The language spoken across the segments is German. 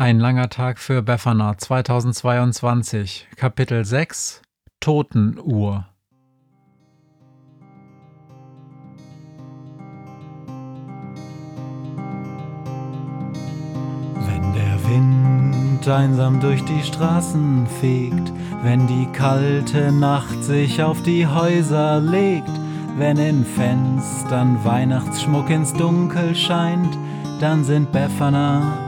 Ein langer Tag für Befana. 2022, Kapitel 6 Totenuhr. Wenn der Wind einsam durch die Straßen fegt, wenn die kalte Nacht sich auf die Häuser legt, wenn in Fenstern Weihnachtsschmuck ins Dunkel scheint, dann sind Befana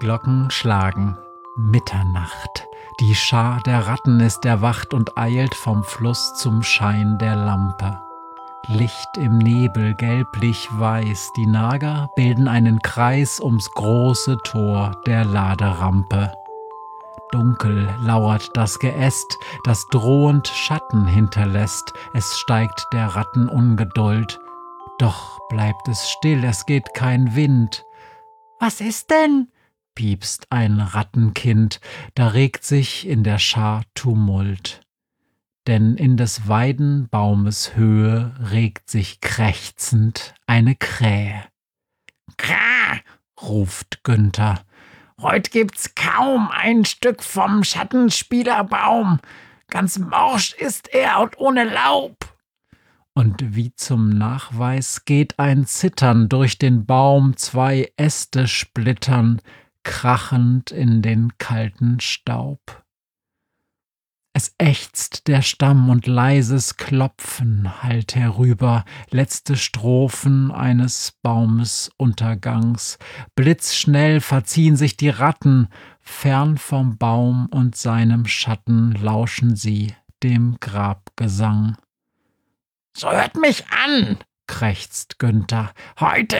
Glocken schlagen. Mitternacht. Die Schar der Ratten ist erwacht und eilt vom Fluss zum Schein der Lampe. Licht im Nebel, gelblich-weiß, die Nager bilden einen Kreis ums große Tor der Laderampe. Dunkel lauert das Geäst, das drohend Schatten hinterlässt, es steigt der Ratten Ungeduld. Doch bleibt es still, es geht kein Wind. Was ist denn? Piepst ein Rattenkind, da regt sich in der Schar Tumult. Denn in des Weidenbaumes Höhe regt sich krächzend eine Krähe. Krah, ruft Günther. Heut gibt's kaum ein Stück vom Schattenspielerbaum. Ganz morsch ist er und ohne Laub. Und wie zum Nachweis geht ein Zittern durch den Baum, zwei Äste splittern, krachend in den kalten Staub. Es ächzt der Stamm und leises Klopfen hallt herüber, letzte Strophen eines Baumes Untergangs. Blitzschnell verziehen sich die Ratten, fern vom Baum und seinem Schatten lauschen sie dem Grabgesang. So hört mich an, krächzt Günther. Heute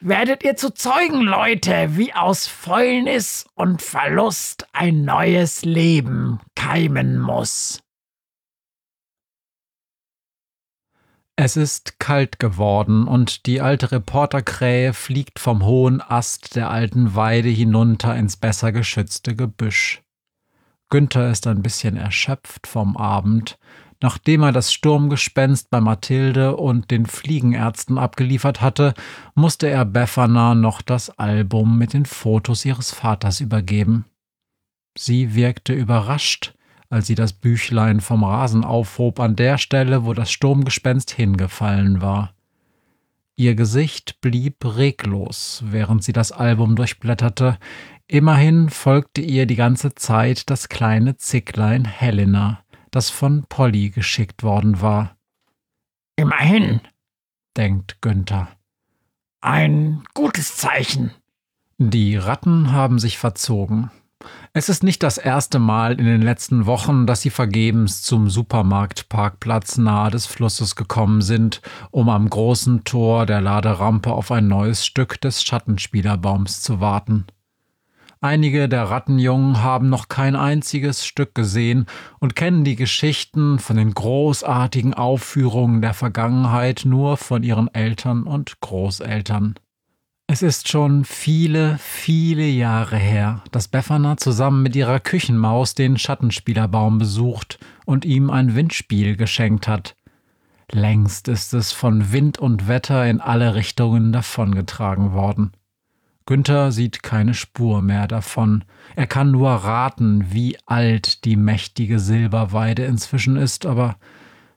werdet ihr zu Zeugen, Leute, wie aus Fäulnis und Verlust ein neues Leben keimen muss. Es ist kalt geworden und die alte Reporterkrähe fliegt vom hohen Ast der alten Weide hinunter ins besser geschützte Gebüsch. Günther ist ein bisschen erschöpft vom Abend, Nachdem er das Sturmgespenst bei Mathilde und den Fliegenärzten abgeliefert hatte, musste er Befana noch das Album mit den Fotos ihres Vaters übergeben. Sie wirkte überrascht, als sie das Büchlein vom Rasen aufhob an der Stelle, wo das Sturmgespenst hingefallen war. Ihr Gesicht blieb reglos, während sie das Album durchblätterte. Immerhin folgte ihr die ganze Zeit das kleine Zicklein Helena das von Polly geschickt worden war. Immerhin, denkt Günther. Ein gutes Zeichen. Die Ratten haben sich verzogen. Es ist nicht das erste Mal in den letzten Wochen, dass sie vergebens zum Supermarktparkplatz nahe des Flusses gekommen sind, um am großen Tor der Laderampe auf ein neues Stück des Schattenspielerbaums zu warten. Einige der Rattenjungen haben noch kein einziges Stück gesehen und kennen die Geschichten von den großartigen Aufführungen der Vergangenheit nur von ihren Eltern und Großeltern. Es ist schon viele, viele Jahre her, dass Befana zusammen mit ihrer Küchenmaus den Schattenspielerbaum besucht und ihm ein Windspiel geschenkt hat. Längst ist es von Wind und Wetter in alle Richtungen davongetragen worden. Günther sieht keine Spur mehr davon. Er kann nur raten, wie alt die mächtige Silberweide inzwischen ist, aber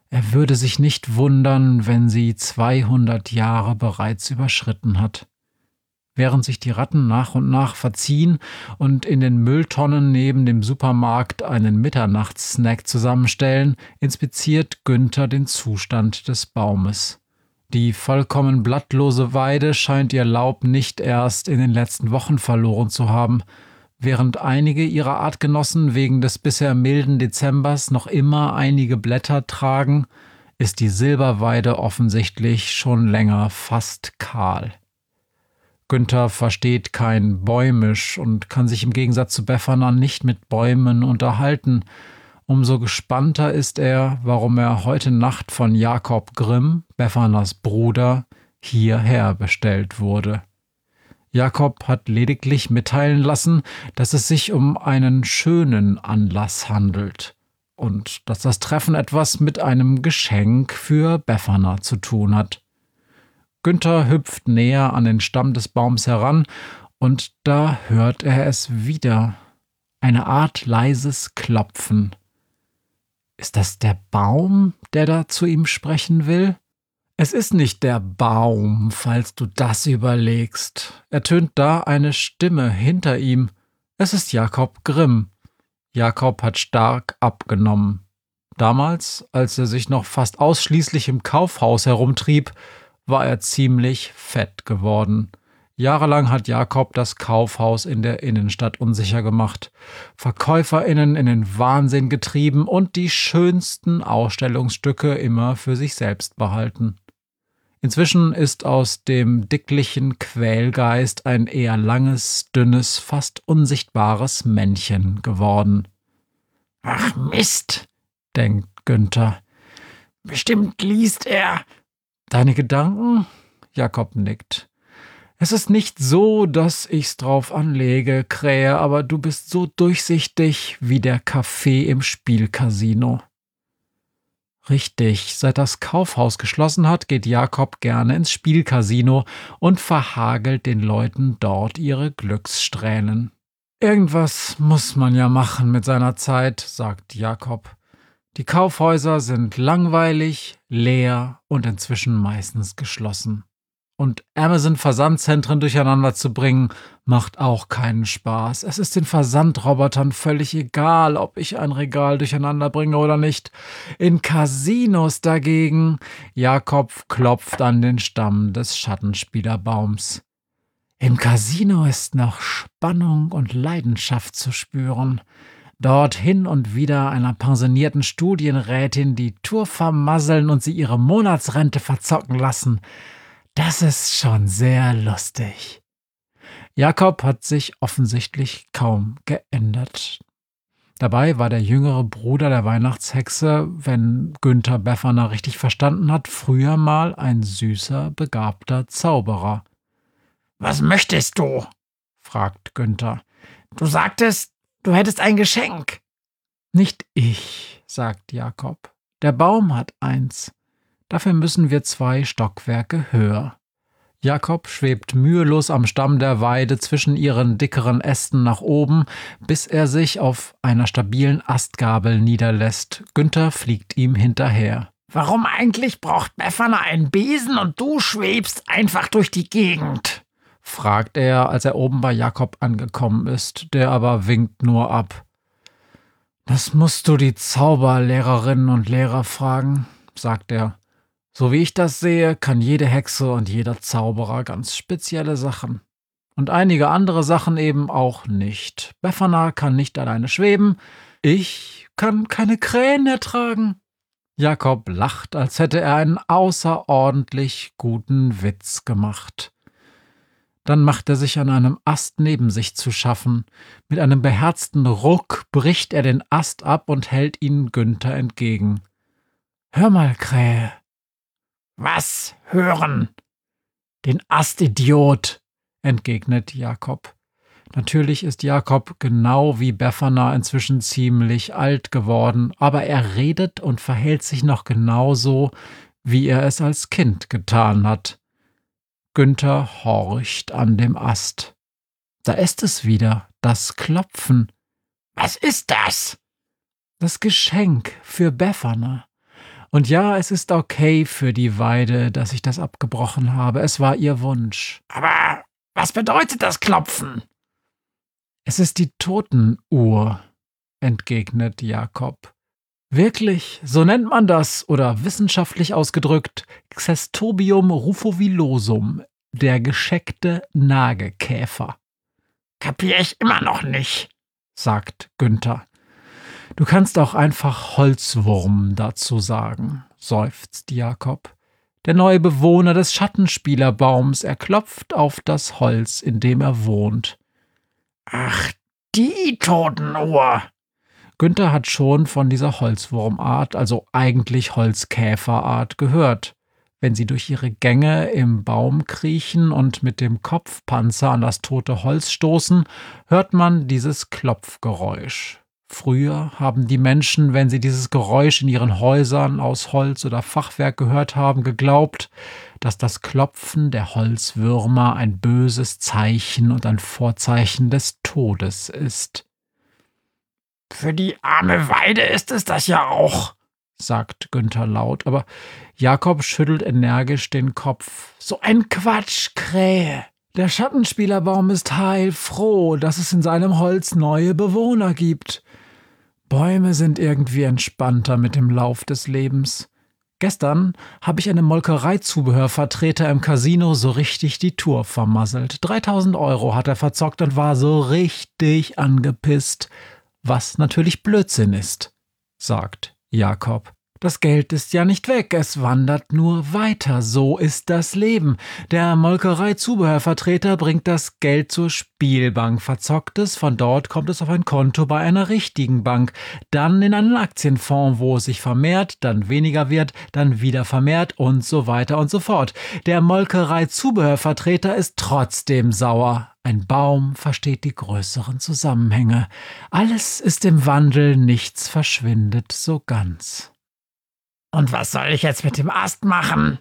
er würde sich nicht wundern, wenn sie 200 Jahre bereits überschritten hat. Während sich die Ratten nach und nach verziehen und in den Mülltonnen neben dem Supermarkt einen Mitternachtssnack zusammenstellen, inspiziert Günther den Zustand des Baumes. Die vollkommen blattlose Weide scheint ihr Laub nicht erst in den letzten Wochen verloren zu haben. Während einige ihrer Artgenossen wegen des bisher milden Dezembers noch immer einige Blätter tragen, ist die Silberweide offensichtlich schon länger fast kahl. Günther versteht kein Bäumisch und kann sich im Gegensatz zu Befana nicht mit Bäumen unterhalten. Umso gespannter ist er, warum er heute Nacht von Jakob Grimm, Befanas Bruder, hierher bestellt wurde. Jakob hat lediglich mitteilen lassen, dass es sich um einen schönen Anlass handelt und dass das Treffen etwas mit einem Geschenk für Befana zu tun hat. Günther hüpft näher an den Stamm des Baums heran, und da hört er es wieder. Eine Art leises Klopfen. Ist das der Baum, der da zu ihm sprechen will? Es ist nicht der Baum, falls du das überlegst. Ertönt da eine Stimme hinter ihm. Es ist Jakob Grimm. Jakob hat stark abgenommen. Damals, als er sich noch fast ausschließlich im Kaufhaus herumtrieb, war er ziemlich fett geworden. Jahrelang hat Jakob das Kaufhaus in der Innenstadt unsicher gemacht, Verkäuferinnen in den Wahnsinn getrieben und die schönsten Ausstellungsstücke immer für sich selbst behalten. Inzwischen ist aus dem dicklichen Quälgeist ein eher langes, dünnes, fast unsichtbares Männchen geworden. Ach Mist, denkt Günther. Bestimmt liest er Deine Gedanken? Jakob nickt. Es ist nicht so, dass ich's drauf anlege, Krähe, aber du bist so durchsichtig wie der Kaffee im Spielcasino. Richtig, seit das Kaufhaus geschlossen hat, geht Jakob gerne ins Spielcasino und verhagelt den Leuten dort ihre Glückssträhnen. Irgendwas muss man ja machen mit seiner Zeit, sagt Jakob. Die Kaufhäuser sind langweilig, leer und inzwischen meistens geschlossen. Und Amazon-Versandzentren durcheinander zu bringen, macht auch keinen Spaß. Es ist den Versandrobotern völlig egal, ob ich ein Regal durcheinander bringe oder nicht. In Casinos dagegen, Jakob klopft an den Stamm des Schattenspielerbaums. Im Casino ist noch Spannung und Leidenschaft zu spüren dort hin und wieder einer pensionierten Studienrätin die Tour vermasseln und sie ihre Monatsrente verzocken lassen. Das ist schon sehr lustig. Jakob hat sich offensichtlich kaum geändert. Dabei war der jüngere Bruder der Weihnachtshexe, wenn Günther Befferner richtig verstanden hat, früher mal ein süßer, begabter Zauberer. Was möchtest du? fragt Günther. Du sagtest, Du hättest ein Geschenk. Nicht ich, sagt Jakob. Der Baum hat eins. Dafür müssen wir zwei Stockwerke höher. Jakob schwebt mühelos am Stamm der Weide zwischen ihren dickeren Ästen nach oben, bis er sich auf einer stabilen Astgabel niederlässt. Günther fliegt ihm hinterher. Warum eigentlich braucht Befana einen Besen und du schwebst einfach durch die Gegend? fragt er, als er oben bei Jakob angekommen ist, der aber winkt nur ab. Das musst du die Zauberlehrerinnen und Lehrer fragen, sagt er. So wie ich das sehe, kann jede Hexe und jeder Zauberer ganz spezielle Sachen. Und einige andere Sachen eben auch nicht. Befana kann nicht alleine schweben, ich kann keine Krähen ertragen. Jakob lacht, als hätte er einen außerordentlich guten Witz gemacht. Dann macht er sich an einem Ast neben sich zu schaffen. Mit einem beherzten Ruck bricht er den Ast ab und hält ihn Günther entgegen. Hör mal, Krähe. Was hören? Den Ast, Idiot, entgegnet Jakob. Natürlich ist Jakob genau wie Befana inzwischen ziemlich alt geworden, aber er redet und verhält sich noch genauso, wie er es als Kind getan hat. Günther horcht an dem Ast. Da ist es wieder, das Klopfen. Was ist das? Das Geschenk für Befana. Und ja, es ist okay für die Weide, dass ich das abgebrochen habe. Es war ihr Wunsch. Aber Was bedeutet das Klopfen? Es ist die Totenuhr, entgegnet Jakob. Wirklich, so nennt man das, oder wissenschaftlich ausgedrückt, Xestobium rufovilosum, der gescheckte Nagekäfer. Kapier ich immer noch nicht, sagt Günther. Du kannst auch einfach Holzwurm dazu sagen, seufzt Jakob. Der neue Bewohner des Schattenspielerbaums, er klopft auf das Holz, in dem er wohnt. Ach, die Totenuhr. Günther hat schon von dieser Holzwurmart, also eigentlich Holzkäferart, gehört. Wenn sie durch ihre Gänge im Baum kriechen und mit dem Kopfpanzer an das tote Holz stoßen, hört man dieses Klopfgeräusch. Früher haben die Menschen, wenn sie dieses Geräusch in ihren Häusern aus Holz oder Fachwerk gehört haben, geglaubt, dass das Klopfen der Holzwürmer ein böses Zeichen und ein Vorzeichen des Todes ist. Für die arme Weide ist es das ja auch, sagt Günther laut, aber Jakob schüttelt energisch den Kopf. So ein Quatsch, Krähe. Der Schattenspielerbaum ist heilfroh, dass es in seinem Holz neue Bewohner gibt. Bäume sind irgendwie entspannter mit dem Lauf des Lebens. Gestern habe ich einem Molkereizubehörvertreter im Casino so richtig die Tour vermasselt. 3000 Euro hat er verzockt und war so richtig angepisst. Was natürlich Blödsinn ist, sagt Jakob. Das Geld ist ja nicht weg, es wandert nur weiter. So ist das Leben. Der Molkerei-Zubehörvertreter bringt das Geld zur Spielbank, verzockt es, von dort kommt es auf ein Konto bei einer richtigen Bank, dann in einen Aktienfonds, wo es sich vermehrt, dann weniger wird, dann wieder vermehrt und so weiter und so fort. Der Molkerei-Zubehörvertreter ist trotzdem sauer. Ein Baum versteht die größeren Zusammenhänge. Alles ist im Wandel, nichts verschwindet so ganz. Und was soll ich jetzt mit dem Ast machen?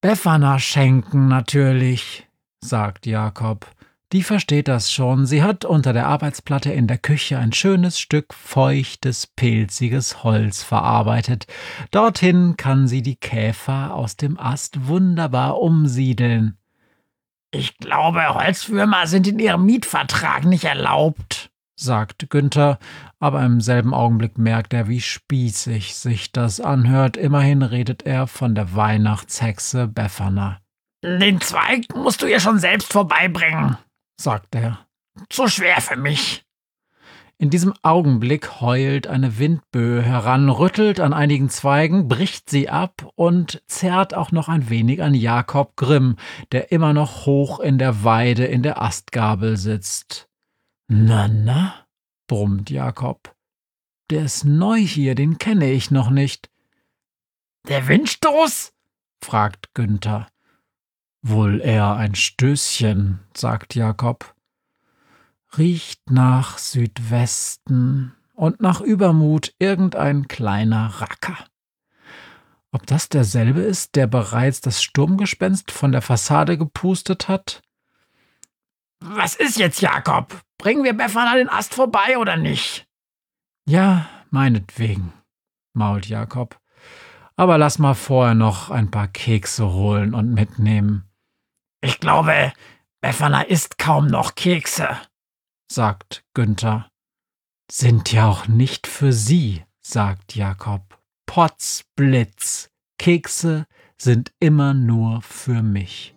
Befana schenken natürlich, sagt Jakob. Die versteht das schon. Sie hat unter der Arbeitsplatte in der Küche ein schönes Stück feuchtes, pilziges Holz verarbeitet. Dorthin kann sie die Käfer aus dem Ast wunderbar umsiedeln. Ich glaube, Holzwürmer sind in ihrem Mietvertrag nicht erlaubt, sagt Günther, aber im selben Augenblick merkt er, wie spießig sich das anhört. Immerhin redet er von der Weihnachtshexe Befana. Den Zweig musst du ihr schon selbst vorbeibringen, sagt er. Zu schwer für mich. In diesem Augenblick heult eine Windböe heran, rüttelt an einigen Zweigen, bricht sie ab und zerrt auch noch ein wenig an Jakob Grimm, der immer noch hoch in der Weide in der Astgabel sitzt. Na, na, brummt Jakob. Der ist neu hier, den kenne ich noch nicht. Der Windstoß? fragt Günther. Wohl eher ein Stößchen, sagt Jakob. Riecht nach Südwesten und nach Übermut irgendein kleiner Racker. Ob das derselbe ist, der bereits das Sturmgespenst von der Fassade gepustet hat? Was ist jetzt, Jakob? Bringen wir Befana den Ast vorbei oder nicht? Ja, meinetwegen, mault Jakob. Aber lass mal vorher noch ein paar Kekse holen und mitnehmen. Ich glaube, Befana isst kaum noch Kekse, sagt Günther. Sind ja auch nicht für sie, sagt Jakob. Potzblitz. Kekse sind immer nur für mich.